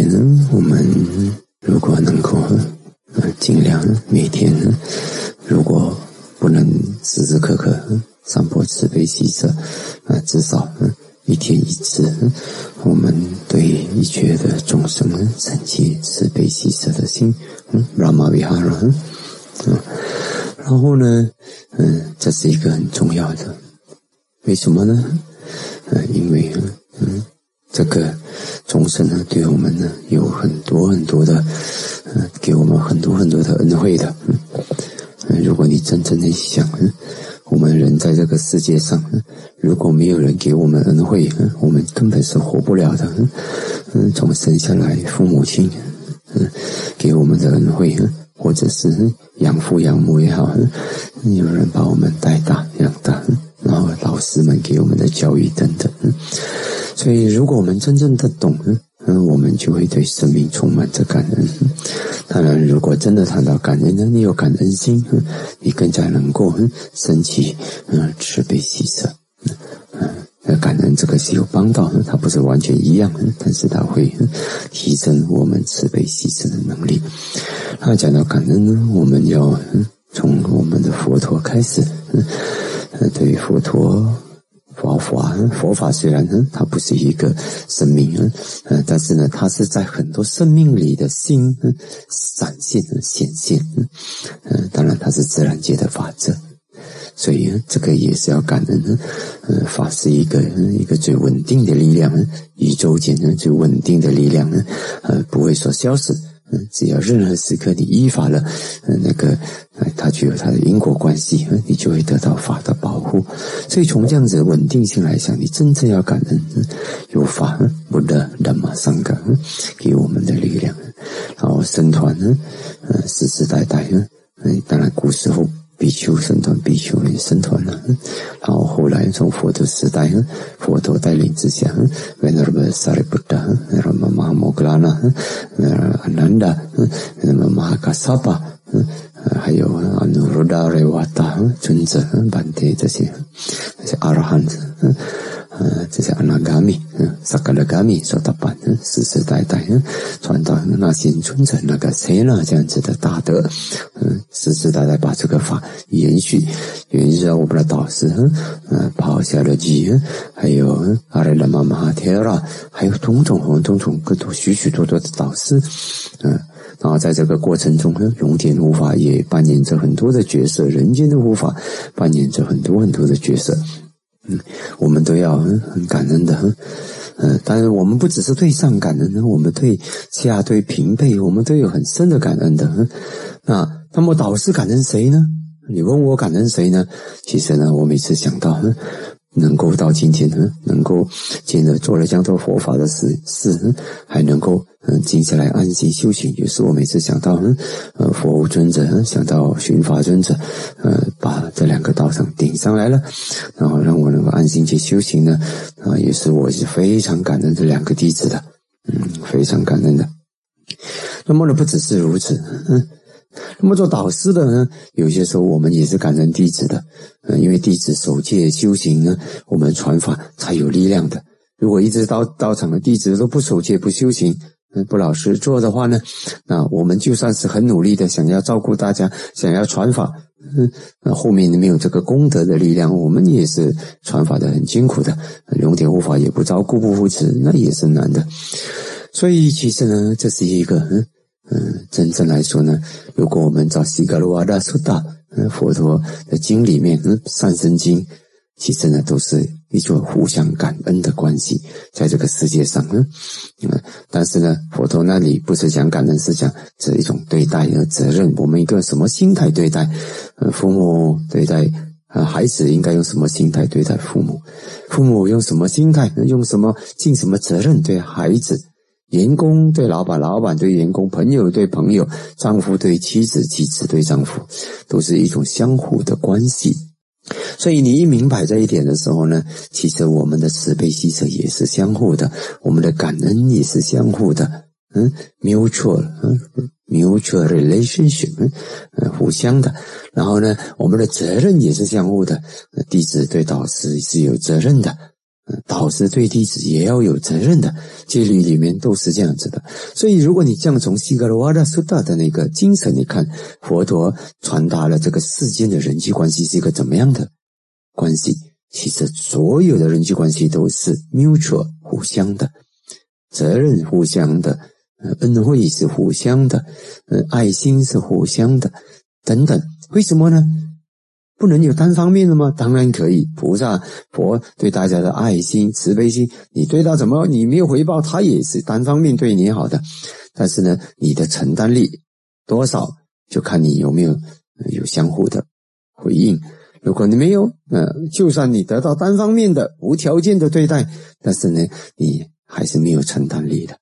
天我们如果能够，呃，尽量每天，如果不能时时刻刻散播慈悲喜舍，啊，至少一天一次，我们对一切的众生升起慈悲喜舍的心，嗯，拉玛维哈拉，嗯，然后呢，嗯，这是一个很重要的，为什么呢？嗯，因为，嗯，这个众生呢，对我们呢有很多很多的，嗯，给我们很多很多的恩惠的，嗯，如果你真正的想，我们人在这个世界上，如果没有人给我们恩惠，我们根本是活不了的，嗯，从生下来，父母亲，嗯，给我们的恩惠，或者是养父养母也好，有人把我们带大养大。然后老师们给我们的教育等等，所以如果我们真正的懂，嗯，我们就会对生命充满着感恩。当然，如果真的谈到感恩呢，你有感恩心，你更加能够升起嗯慈悲喜舍。嗯，感恩这个是有帮到，它不是完全一样的，但是它会提升我们慈悲喜舍的能力。那讲到感恩呢，我们要从我们的佛陀开始。对于佛陀、佛法、佛法虽然呢，它不是一个生命，嗯，但是呢，它是在很多生命里的心闪现、显现，嗯，当然它是自然界的法则，所以这个也是要感恩的，嗯，法是一个一个最稳定的力量，宇宙间呢最稳定的力量呢，呃，不会说消失。嗯，只要任何时刻你依法了，嗯，那个，它具有它的因果关系，你就会得到法的保护。所以从这样子的稳定性来讲，你真正要感恩，有法不得那么上感，给我们的力量。然后生团呢，嗯，世世代代，嗯，当然古时候。比丘僧团、比丘尼僧团了，然后后来从佛陀时代，佛陀带领之下，Venerable Sariputta、Maha Moggallana、Ananda、那么 Mahakassapa，还有 Anuruddha 尊者、班德这些这些阿罗汉子。呃，嗯这些阿那伽米，嗯，萨嘎拉伽米所打扮，嗯，世世代代，嗯，传到那些尊者那个谁呢？这样子的大德，嗯，世世代代把这个法延续，延续到我们的导师，嗯，跑下了基，还有阿赖喇嘛玛哈提拉，还有种种种种种各种许许多多的导师，嗯，然后在这个过程中呢，龙天护法也扮演着很多的角色，人间的护法扮演着很多很多的角色。我们都要很感恩的，嗯，但是我们不只是对上感恩，我们对下对平辈，我们都有很深的感恩的。那那么导师感恩谁呢？你问我感恩谁呢？其实呢，我每次想到。能够到今天呢，能够见着做了这样多佛法的事事，还能够嗯静下来安心修行。有时我每次想到嗯呃佛尊者，想到寻法尊者，呃把这两个道场顶上来了，然后让我能够安心去修行呢，啊也是我是非常感恩这两个弟子的，嗯非常感恩的。那么呢不只是如此，嗯。那么做导师的呢，有些时候我们也是感恩弟子的，嗯，因为弟子守戒修行呢，我们传法才有力量的。如果一直到到场的弟子都不守戒不修行，嗯，不老实做的话呢，那我们就算是很努力的想要照顾大家，想要传法，嗯，那后面没有这个功德的力量，我们也是传法的很辛苦的，龙天护法也不照顾不扶持，那也是难的。所以其实呢，这是一个嗯。真正来说呢，如果我们找西格罗瓦达苏达，嗯，佛陀的经里面，嗯，善生经，其实呢都是一种互相感恩的关系，在这个世界上，嗯，嗯，但是呢，佛陀那里不是讲感恩，是讲这一种对待的责任。我们一个什么心态对待，呃，父母对待啊孩子应该用什么心态对待父母？父母用什么心态，用什么尽什么责任对孩子？员工对老板，老板对员工，朋友对朋友，丈夫对妻子，妻子对丈夫，都是一种相互的关系。所以你一明白这一点的时候呢，其实我们的慈悲喜舍也是相互的，我们的感恩也是相互的。嗯，mutual，嗯，mutual relationship，嗯，互相的。然后呢，我们的责任也是相互的。弟子对导师是有责任的。导师对弟子也要有责任的，戒律里面都是这样子的。所以，如果你这样从西格罗瓦达苏达的那个精神你看，佛陀传达了这个世间的人际关系是一个怎么样的关系？其实，所有的人际关系都是 mutual 互相的，责任互相的，恩惠是互相的，爱心是互相的，等等。为什么呢？不能有单方面的吗？当然可以。菩萨佛对大家的爱心、慈悲心，你对他怎么，你没有回报，他也是单方面对你好的。但是呢，你的承担力多少，就看你有没有有相互的回应。如果你没有，呃，就算你得到单方面的无条件的对待，但是呢，你还是没有承担力的。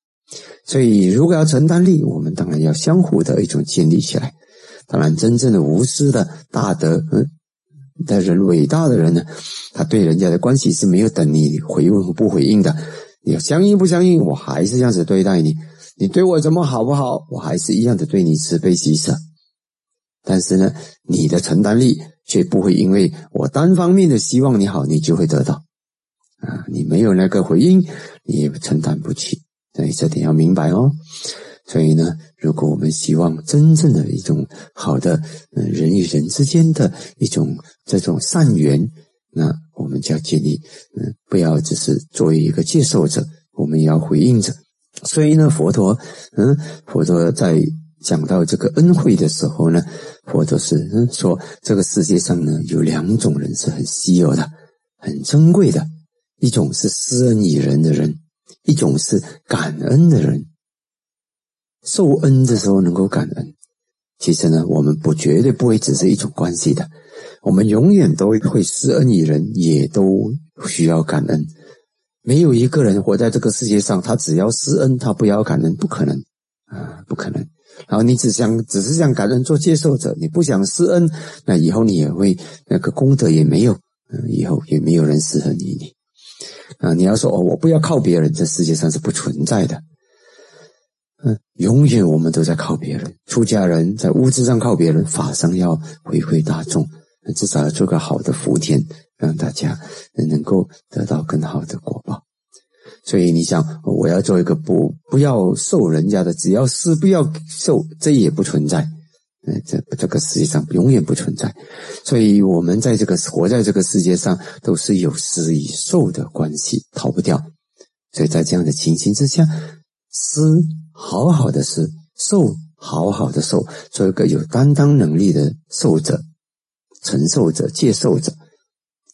所以，如果要承担力，我们当然要相互的一种建立起来。当然，真正的无私的大德，嗯。但人伟大的人呢，他对人家的关系是没有等你回问不回应的。你要相应不相应，我还是这样子对待你。你对我怎么好不好，我还是一样的对你慈悲喜舍。但是呢，你的承担力却不会因为我单方面的希望你好，你就会得到啊。你没有那个回应，你也承担不起。所以这点要明白哦。所以呢，如果我们希望真正的一种好的，嗯，人与人之间的一种这种善缘，那我们就要建立，嗯，不要只是作为一个接受者，我们也要回应者。所以呢，佛陀，嗯，佛陀在讲到这个恩惠的时候呢，佛陀是嗯说，这个世界上呢有两种人是很稀有的、很珍贵的，一种是施恩于人的人，一种是感恩的人。受恩的时候能够感恩，其实呢，我们不绝对不会只是一种关系的，我们永远都会施恩于人，也都需要感恩。没有一个人活在这个世界上，他只要施恩，他不要感恩，不可能啊，不可能。然后你只想只是想感恩做接受者，你不想施恩，那以后你也会那个功德也没有，以后也没有人适合你你啊。你要说哦，我不要靠别人，这世界上是不存在的。嗯，永远我们都在靠别人。出家人在物质上靠别人，法上要回馈大众，至少要做个好的福田，让大家能够得到更好的果报。所以你想，我要做一个不不要受人家的，只要施不要受，这也不存在。嗯，这这个世界上永远不存在。所以我们在这个活在这个世界上，都是有施与受的关系，逃不掉。所以在这样的情形之下，施。好好的是受，好好的受，做一个有担当能力的受者、承受者、接受者，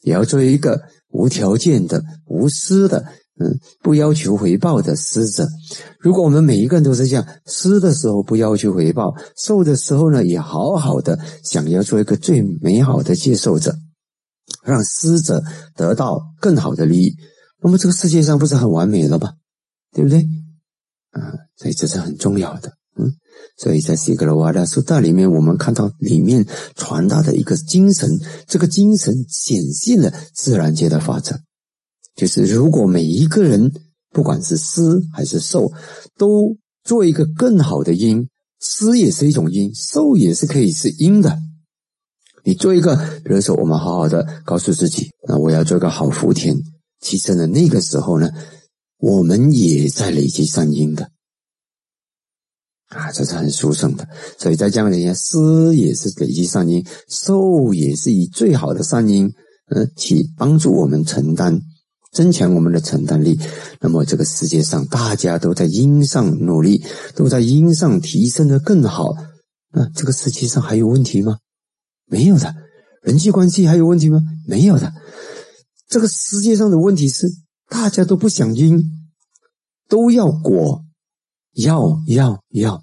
也要做一个无条件的、无私的，嗯，不要求回报的施者。如果我们每一个人都是这样，施的时候不要求回报，受的时候呢，也好好的想要做一个最美好的接受者，让施者得到更好的利益，那么这个世界上不是很完美了吗？对不对？啊，所以这是很重要的，嗯，所以在西格罗瓦达苏大里面，我们看到里面传达的一个精神，这个精神显现了自然界的法则，就是如果每一个人，不管是施还是受，都做一个更好的因，施也是一种因，受也是可以是因的。你做一个，比如说我们好好的告诉自己，那我要做个好福田，其实呢，那个时候呢。我们也在累积善因的啊，这是很殊胜的。所以在这样的下，施也是累积善因，受也是以最好的善因，嗯，去帮助我们承担，增强我们的承担力。那么这个世界上，大家都在因上努力，都在因上提升的更好。那这个世界上还有问题吗？没有的。人际关系还有问题吗？没有的。这个世界上的问题是。大家都不想因，都要果，要要要，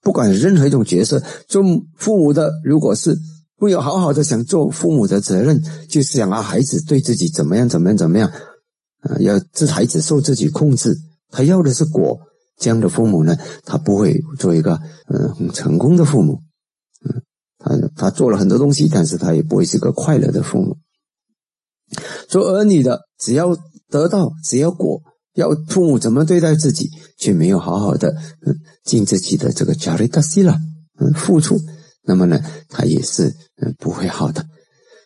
不管任何一种角色，做父母的，如果是不有好好的想做父母的责任，就是想啊孩子对自己怎么样怎么样怎么样，啊要这孩子受自己控制，他要的是果，这样的父母呢，他不会做一个嗯很成功的父母，嗯，他他做了很多东西，但是他也不会是个快乐的父母。做儿女的，只要。得到只要果，要父母怎么对待自己，却没有好好的嗯尽自己的这个加利达西了嗯付出，那么呢，他也是嗯不会好的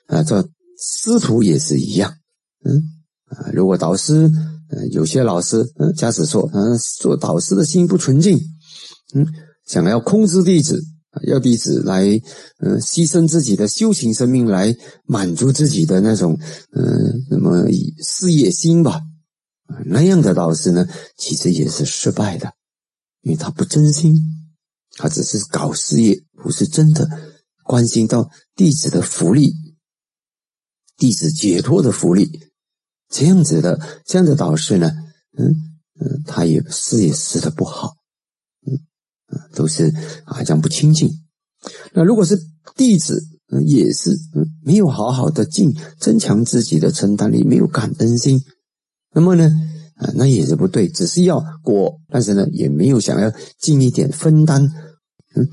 啊。做师徒也是一样，嗯啊，如果导师，嗯，有些老师，嗯，假使说，嗯，做导师的心不纯净，嗯，想要控制弟子，要弟子来，嗯，牺牲自己的修行生命来满足自己的那种，嗯，那么事业心吧，那样的导师呢，其实也是失败的，因为他不真心，他只是搞事业，不是真的关心到弟子的福利，弟子解脱的福利。这样子的，这样的导师呢，嗯嗯，他也事业施的不好，都是啊，这样不清净。那如果是弟子，也是，没有好好的尽增强自己的承担力，没有感恩心，那么呢，啊，那也是不对，只是要果，但是呢，也没有想要尽一点分担，嗯，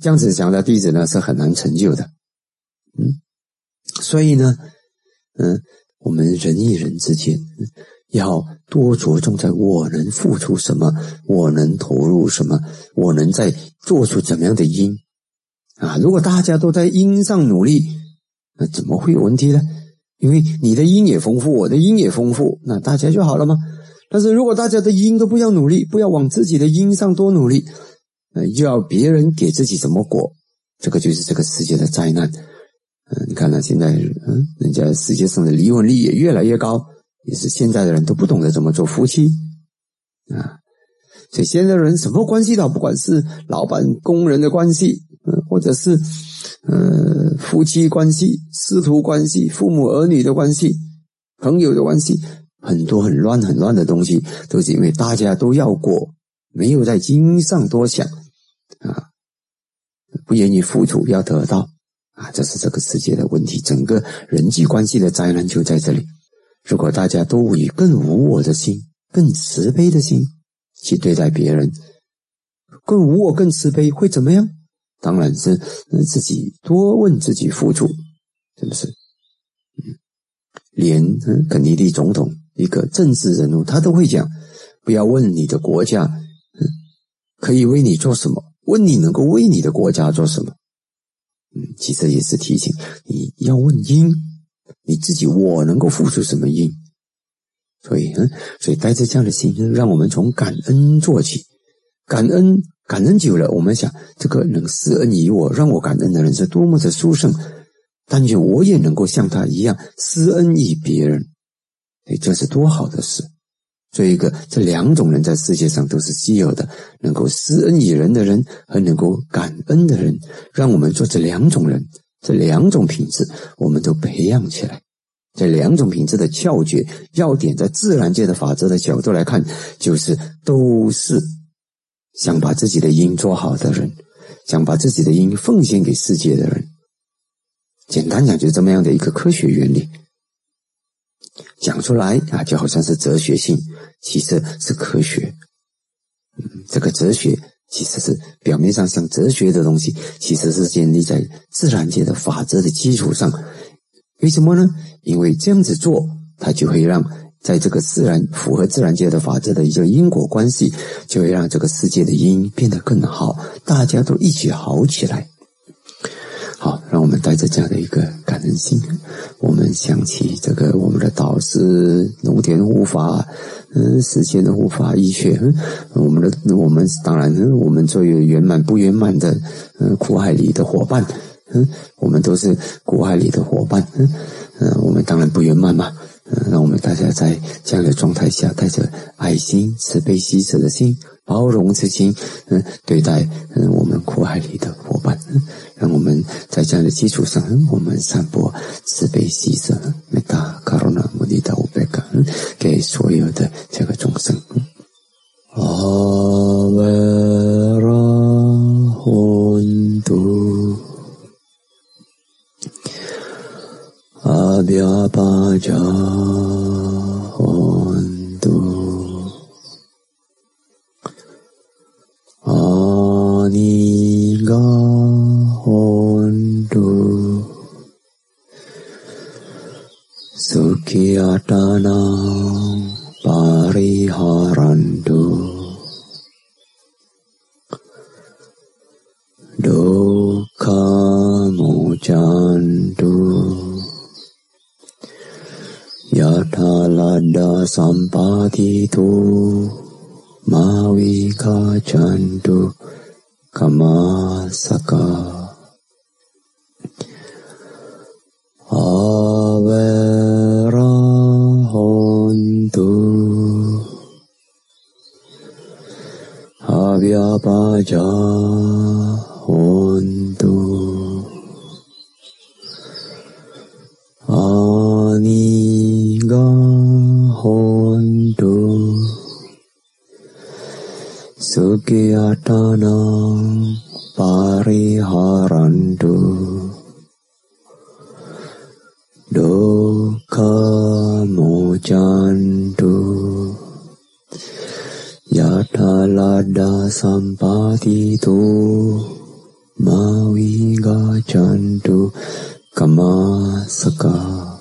这样子讲的弟子呢，是很难成就的，嗯，所以呢，嗯。我们人与人之间，要多着重在我能付出什么，我能投入什么，我能在做出怎么样的因啊？如果大家都在因上努力，那怎么会有问题呢？因为你的因也丰富，我的因也丰富，那大家就好了吗？但是如果大家的因都不要努力，不要往自己的因上多努力，呃，又要别人给自己什么果，这个就是这个世界的灾难。嗯，你看呢？现在嗯，人家世界上的离婚率也越来越高，也是现在的人都不懂得怎么做夫妻啊。所以现在人什么关系都不管是老板工人的关系，嗯，或者是呃夫妻关系、师徒关系、父母儿女的关系、朋友的关系，很多很乱很乱的东西，都是因为大家都要过，没有在经上多想啊，不愿意付出要得到。啊，这是这个世界的问题，整个人际关系的灾难就在这里。如果大家都以更无我的心、更慈悲的心去对待别人，更无我、更慈悲，会怎么样？当然是自己多问自己付出，是不是？嗯，连肯尼迪总统一个政治人物，他都会讲：不要问你的国家，可以为你做什么，问你能够为你的国家做什么。嗯，其实也是提醒你要问因，你自己我能够付出什么因？所以，嗯，所以带着这样的心，让我们从感恩做起。感恩，感恩久了，我们想，这个能施恩于我，让我感恩的人是多么的殊胜。但愿我也能够像他一样施恩于别人，哎，这是多好的事。做一个，这两种人在世界上都是稀有的，能够施恩于人的人和能够感恩的人，让我们做这两种人，这两种品质，我们都培养起来。这两种品质的窍诀要点，在自然界的法则的角度来看，就是都是想把自己的因做好的人，想把自己的因奉献给世界的人。简单讲，就是这么样的一个科学原理。讲出来啊，就好像是哲学性，其实是科学。嗯，这个哲学其实是表面上像哲学的东西，其实是建立在自然界的法则的基础上。为什么呢？因为这样子做，它就会让在这个自然符合自然界的法则的一个因果关系，就会让这个世界的因变得更好，大家都一起好起来。好，让我们带着这样的一个感恩心，我们想起这个我们的导师农田护法，嗯，世间的护法医学，我们的我们当然，我们作为圆满不圆满的，嗯，苦海里的伙伴，嗯，我们都是苦海里的伙伴，嗯，嗯，我们当然不圆满嘛，嗯，让我们大家在这样的状态下，带着爱心、慈悲、喜舍的心。包容之心，嗯，对待嗯我们苦海里的伙伴，嗯，让我们在这样的基础上，我们散播慈悲喜舍、美达卡罗那摩尼达乌贝卡，给所有的这个众生。阿维拉混度，阿比阿巴加。යථාලඩ්ඩා සම්පාතිතෝ මාවේකාචන්තු කමාසකා ආවරහන්තු ආව්‍යාපාජා kegiatanang pariharandu dukkha mocantu yata lada sampati tu mawi gacantu kamasaka